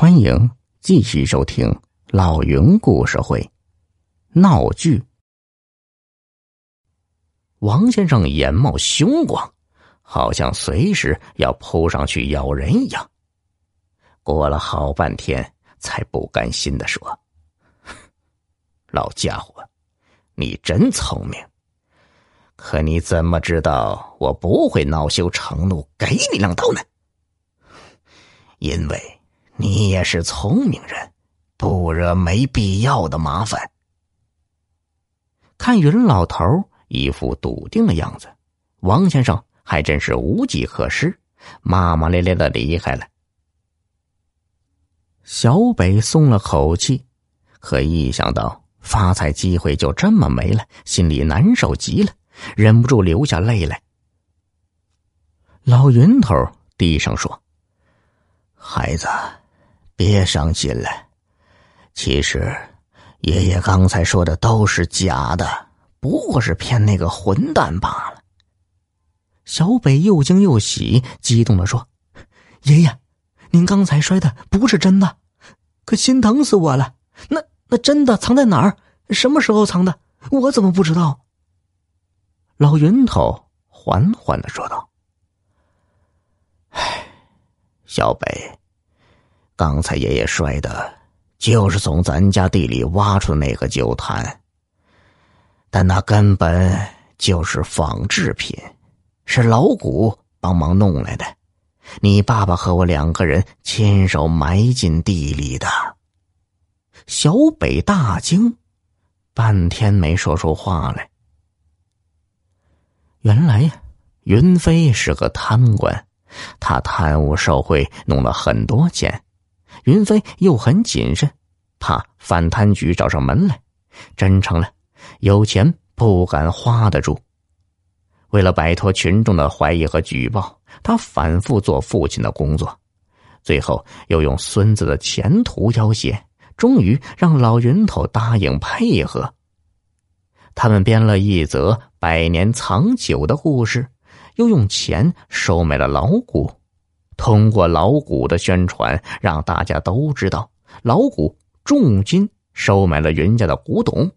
欢迎继续收听老云故事会。闹剧。王先生眼冒凶光，好像随时要扑上去咬人一样。过了好半天，才不甘心的说：“ 老家伙，你真聪明。可你怎么知道我不会恼羞成怒，给你两刀呢？因为……”你也是聪明人，不惹没必要的麻烦。看云老头一副笃定的样子，王先生还真是无计可施，骂骂咧咧的离开了。小北松了口气，可一想到发财机会就这么没了，心里难受极了，忍不住流下泪来。老云头低声说：“孩子。”别伤心了，其实爷爷刚才说的都是假的，不过是骗那个混蛋罢了。小北又惊又喜，激动的说：“爷爷，您刚才摔的不是真的，可心疼死我了。那那真的藏在哪儿？什么时候藏的？我怎么不知道？”老云头缓缓的说道：“唉，小北。”刚才爷爷摔的，就是从咱家地里挖出的那个酒坛，但那根本就是仿制品，是老谷帮忙弄来的。你爸爸和我两个人亲手埋进地里的。小北大惊，半天没说出话来。原来呀，云飞是个贪官，他贪污受贿，弄了很多钱。云飞又很谨慎，怕反贪局找上门来，真成了有钱不敢花得住。为了摆脱群众的怀疑和举报，他反复做父亲的工作，最后又用孙子的前途要挟，终于让老云头答应配合。他们编了一则百年藏酒的故事，又用钱收买了老谷。通过老谷的宣传，让大家都知道老谷重金收买了云家的古董。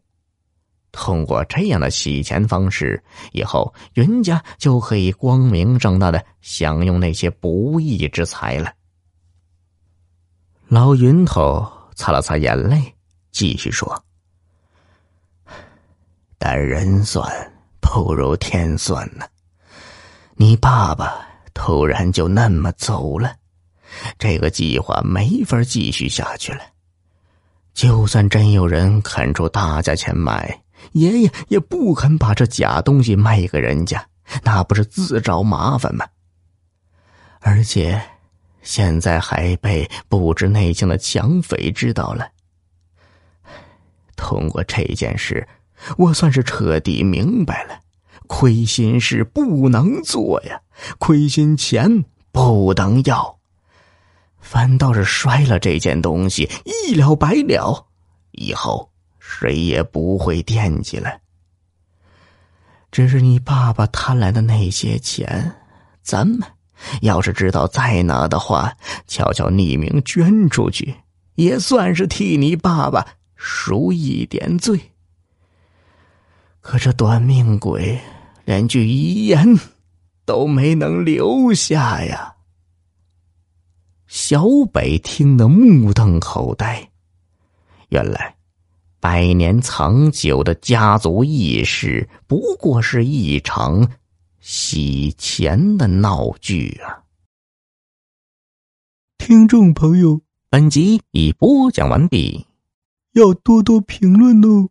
通过这样的洗钱方式，以后云家就可以光明正大的享用那些不义之财了。老云头擦了擦眼泪，继续说：“但人算不如天算呢，你爸爸。”突然就那么走了，这个计划没法继续下去了。就算真有人肯出大价钱买，爷爷也不肯把这假东西卖给人家，那不是自找麻烦吗？而且，现在还被不知内情的抢匪知道了。通过这件事，我算是彻底明白了。亏心事不能做呀，亏心钱不能要。反倒是摔了这件东西，一了百了，以后谁也不会惦记了。只是你爸爸贪来的那些钱，咱们要是知道在哪的话，悄悄匿名捐出去，也算是替你爸爸赎一点罪。可这短命鬼。连句遗言都没能留下呀！小北听得目瞪口呆。原来，百年藏酒的家族义事不过是一场洗钱的闹剧啊！听众朋友，本集已播讲完毕，要多多评论哦。